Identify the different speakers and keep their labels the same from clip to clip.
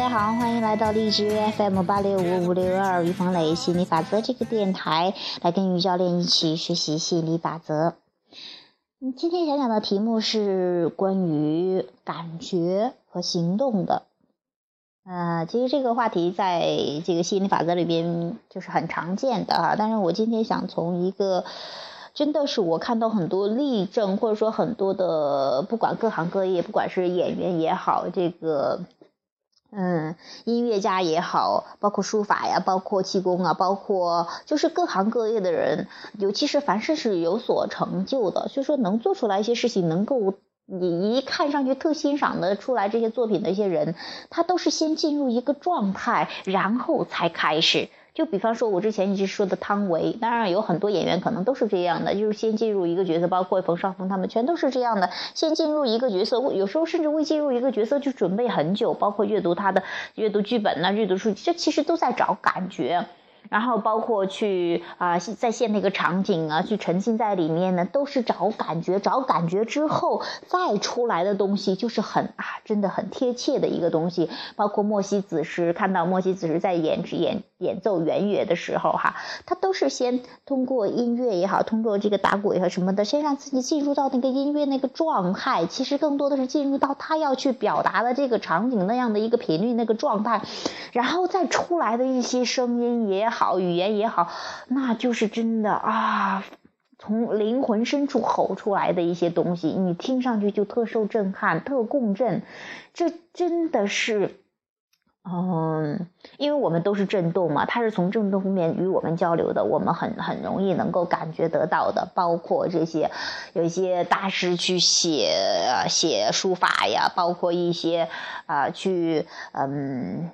Speaker 1: 大家好，欢迎来到荔枝 FM 八六五五六二于芳磊心理法则这个电台，来跟于教练一起学习心理法则。嗯，今天想讲的题目是关于感觉和行动的。呃，其实这个话题在这个心理法则里边就是很常见的啊，但是我今天想从一个。真的是我看到很多例证，或者说很多的，不管各行各业，不管是演员也好，这个，嗯，音乐家也好，包括书法呀，包括气功啊，包括就是各行各业的人，尤其是凡事是有所成就的，所以说能做出来一些事情，能够你一看上去特欣赏的出来这些作品的一些人，他都是先进入一个状态，然后才开始。就比方说，我之前一直说的汤唯，当然有很多演员可能都是这样的，就是先进入一个角色，包括冯绍峰他们全都是这样的，先进入一个角色，有时候甚至未进入一个角色就准备很久，包括阅读他的阅读剧本呐，阅读书籍，这其实都在找感觉。然后包括去啊再现那个场景啊，去沉浸在里面呢，都是找感觉，找感觉之后再出来的东西就是很啊，真的很贴切的一个东西。包括莫西子诗，看到莫西子诗在演演演奏圆乐的时候，哈，他都是先通过音乐也好，通过这个打鼓也好什么的，先让自己进入到那个音乐那个状态。其实更多的是进入到他要去表达的这个场景那样的一个频率那个状态，然后再出来的一些声音也好。好语言也好，那就是真的啊，从灵魂深处吼出来的一些东西，你听上去就特受震撼、特共振。这真的是，嗯，因为我们都是震动嘛，它是从震动方面与我们交流的，我们很很容易能够感觉得到的。包括这些有一些大师去写写书法呀，包括一些啊去嗯。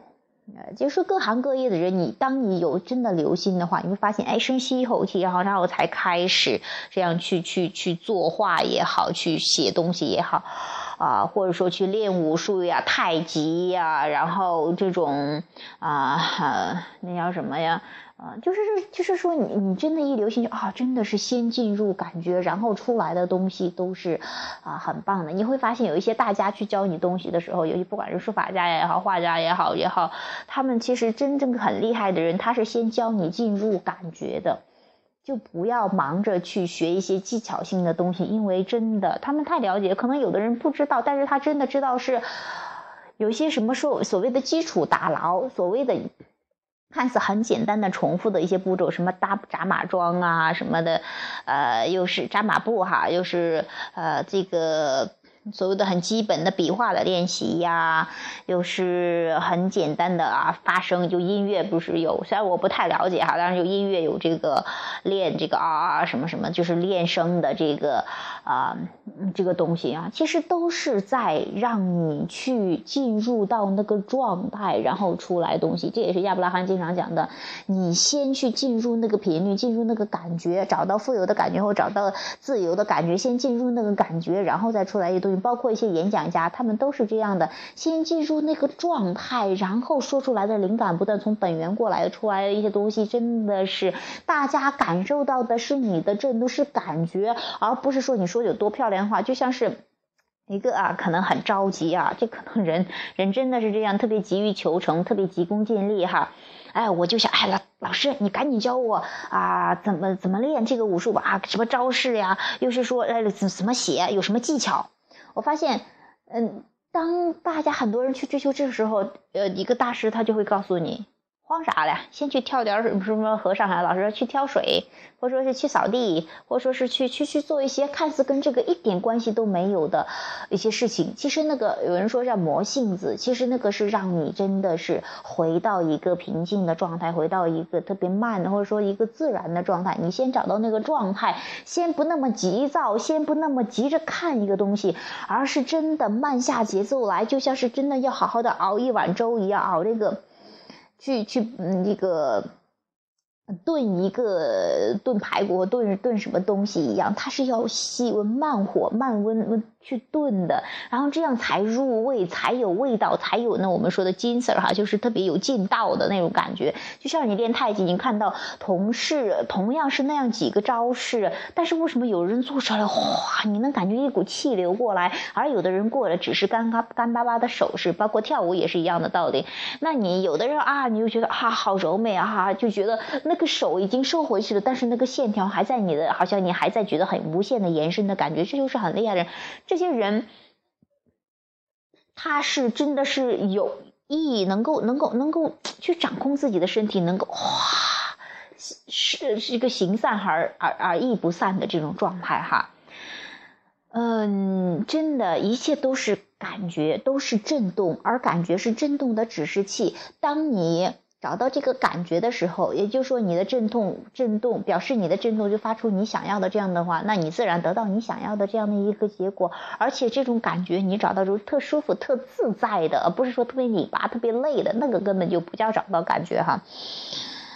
Speaker 1: 就是各行各业的人，你当你有真的留心的话，你会发现，哎，深吸一口气，然后然后才开始这样去去去作画也好，去写东西也好，啊，或者说去练武术呀、太极呀，然后这种啊，那叫什么呀？啊，就是就是说，你你真的，一留心就啊，真的是先进入感觉，然后出来的东西都是啊很棒的。你会发现，有一些大家去教你东西的时候，尤其不管是书法家也好，画家也好也好，他们其实真正很厉害的人，他是先教你进入感觉的，就不要忙着去学一些技巧性的东西，因为真的他们太了解，可能有的人不知道，但是他真的知道是有些什么说所谓的基础打牢，所谓的。看似很简单的重复的一些步骤，什么搭扎马桩啊，什么的，呃，又是扎马步哈，又是呃这个。所谓的很基本的笔画的练习呀，又是很简单的啊，发声就音乐不是有，虽然我不太了解哈，当然有音乐有这个练这个啊啊什么什么，就是练声的这个啊这个东西啊，其实都是在让你去进入到那个状态，然后出来东西。这也是亚伯拉罕经常讲的，你先去进入那个频率，进入那个感觉，找到富有的感觉或找到自由的感觉，先进入那个感觉，然后再出来一堆包括一些演讲家，他们都是这样的，先进入那个状态，然后说出来的灵感不断从本源过来出来的一些东西，真的是大家感受到的是你的震动，是感觉，而不是说你说有多漂亮的话，就像是一个啊，可能很着急啊，这可能人人真的是这样，特别急于求成，特别急功近利哈，哎，我就想，哎老老师，你赶紧教我啊，怎么怎么练这个武术吧啊，什么招式呀，又是说哎怎怎么写，有什么技巧？我发现，嗯，当大家很多人去追求这个时候，呃，一个大师他就会告诉你。慌啥嘞？先去挑点什么什么和尚啊？老师说去挑水，或者说是去扫地，或者说是去去去做一些看似跟这个一点关系都没有的一些事情。其实那个有人说叫磨性子，其实那个是让你真的是回到一个平静的状态，回到一个特别慢的或者说一个自然的状态。你先找到那个状态，先不那么急躁，先不那么急着看一个东西，而是真的慢下节奏来，就像是真的要好好的熬一碗粥一样熬这个。去去嗯，那个炖一个炖排骨炖炖什么东西一样，它是要细温慢火慢温温去炖的，然后这样才入味，才有味道，才有那我们说的金色哈，就是特别有劲道的那种感觉。就像你练太极，你看到同事同样是那样几个招式，但是为什么有人做出来，哗，你能感觉一股气流过来，而有的人过来只是干干干巴巴的手势，包括跳舞也是一样的道理。那你有的人啊，你就觉得啊好柔美啊，就觉得那个手已经收回去了，但是那个线条还在你的，好像你还在觉得很无限的延伸的感觉，这就是很厉害的人。这这些人，他是真的是有意能够能够能够去掌控自己的身体，能够哇，是是一个形散而而而意不散的这种状态哈。嗯，真的，一切都是感觉，都是震动，而感觉是震动的指示器。当你。找到这个感觉的时候，也就是说你的震动震动表示你的震动就发出你想要的这样的话，那你自然得到你想要的这样的一个结果。而且这种感觉你找到之后特舒服、特自在的，而不是说特别拧巴、特别累的那个根本就不叫找到感觉哈。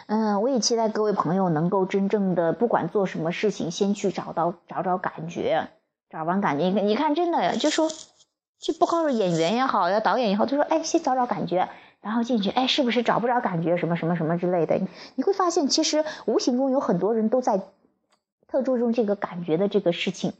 Speaker 1: 嗯，我也期待各位朋友能够真正的不管做什么事情，先去找到找找感觉，找完感觉，你看真的就说，就不光是演员也好呀，导演也好，就说哎，先找找感觉。然后进去，哎，是不是找不着感觉？什么什么什么之类的？你会发现，其实无形中有很多人都在特注重这个感觉的这个事情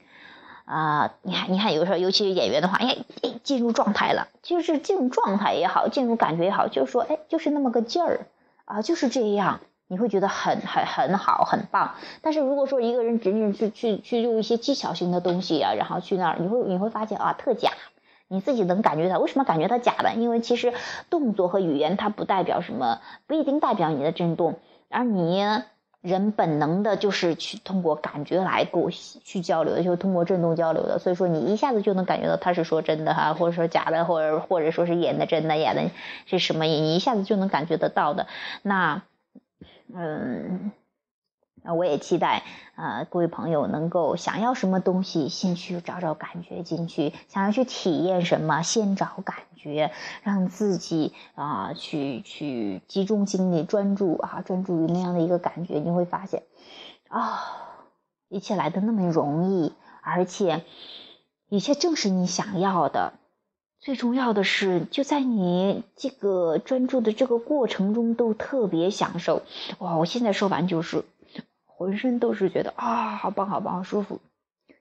Speaker 1: 啊。你看，你看，有时候尤其是演员的话，哎，进入状态了，就是进入状态也好，进入感觉也好，就是说，哎，就是那么个劲儿啊，就是这样，你会觉得很很很好，很棒。但是如果说一个人仅仅去去去用一些技巧性的东西啊，然后去那儿，你会你会发现啊，特假。你自己能感觉到，为什么感觉到假的？因为其实动作和语言它不代表什么，不一定代表你的震动，而你人本能的就是去通过感觉来沟去交流的，就是通过震动交流的。所以说你一下子就能感觉到他是说真的哈，或者说假的，或者或者说是演的真的，演的是什么？你一下子就能感觉得到的。那，嗯。啊，我也期待啊，各位朋友能够想要什么东西，先去找找感觉进去；想要去体验什么，先找感觉，让自己啊去去集中精力，专注啊，专注于那样的一个感觉，你会发现啊，一切来的那么容易，而且一切正是你想要的。最重要的是，就在你这个专注的这个过程中，都特别享受。哇，我现在说完就是。浑身都是觉得啊，好棒好棒，好舒服，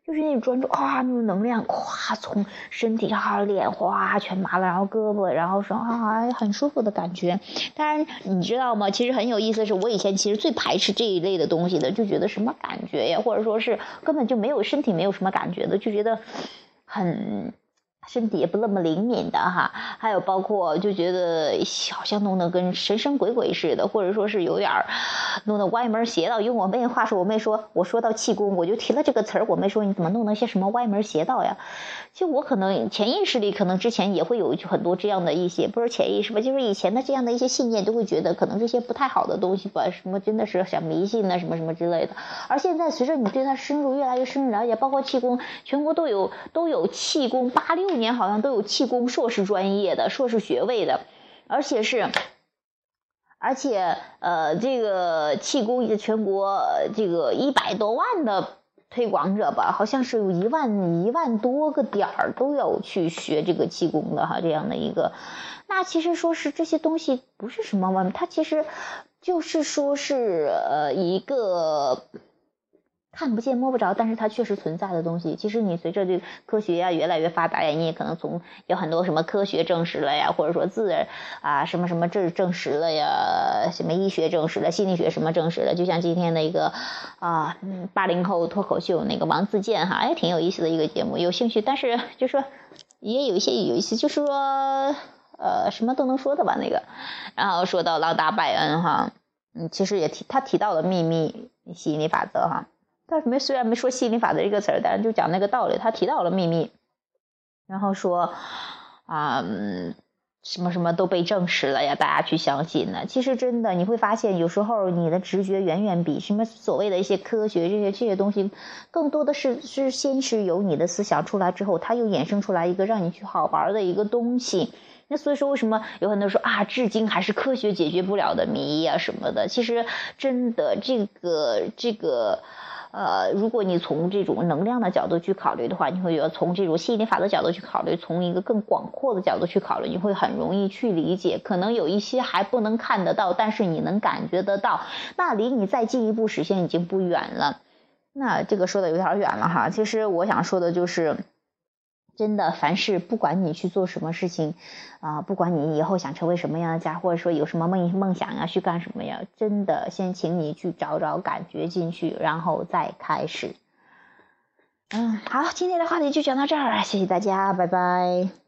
Speaker 1: 就是那种专注啊，那种能量咵从身体啊脸哗全麻了，然后胳膊，然后说啊很舒服的感觉。当然你知道吗？其实很有意思的是，我以前其实最排斥这一类的东西的，就觉得什么感觉呀，或者说是根本就没有身体没有什么感觉的，就觉得很。身体也不那么灵敏的哈，还有包括就觉得好像弄得跟神神鬼鬼似的，或者说是有点儿弄得歪门邪道。用我妹话说，我妹说，我说到气功，我就提了这个词儿。我妹说你怎么弄那些什么歪门邪道呀？就我可能潜意识里可能之前也会有很多这样的一些，不是潜意识吧，就是以前的这样的一些信念，都会觉得可能这些不太好的东西吧，什么真的是想迷信啊，什么什么之类的。而现在随着你对它深入越来越深入了解，包括气功，全国都有都有气功八六。年好像都有气功硕士专业的硕士学位的，而且是，而且呃，这个气功全国这个一百多万的推广者吧，好像是有一万一万多个点儿都要去学这个气功的哈，这样的一个，那其实说是这些东西不是什么外它其实就是说是呃一个。看不见摸不着，但是它确实存在的东西。其实你随着这科学呀越来越发达呀，你也可能从有很多什么科学证实了呀，或者说自然啊什么什么证证实了呀，什么医学证实了，心理学什么证实了。就像今天的一个啊八零后脱口秀那个王自健哈，哎挺有意思的一个节目，有兴趣。但是就说也有一些有意思，就是说呃什么都能说的吧那个。然后说到朗达拜恩哈，嗯，其实也提他提到了秘密吸引力法则哈。但是没虽然没说吸引力法则这个词儿，但是就讲那个道理。他提到了秘密，然后说啊，什么什么都被证实了呀，大家去相信呢。其实真的你会发现，有时候你的直觉远远比什么所谓的一些科学这些这些东西，更多的是是先是由你的思想出来之后，它又衍生出来一个让你去好玩的一个东西。那所以说，为什么有很多人说啊，至今还是科学解决不了的谜呀什么的？其实真的这个这个。呃，如果你从这种能量的角度去考虑的话，你会觉得从这种吸引力法则角度去考虑，从一个更广阔的角度去考虑，你会很容易去理解。可能有一些还不能看得到，但是你能感觉得到，那离你再进一步实现已经不远了。那这个说的有点远了哈，其实我想说的就是。真的，凡事不管你去做什么事情，啊，不管你以后想成为什么样的家，或者说有什么梦梦想呀，去干什么呀，真的，先请你去找找感觉进去，然后再开始。嗯，好，今天的话题就讲到这儿，谢谢大家，拜拜。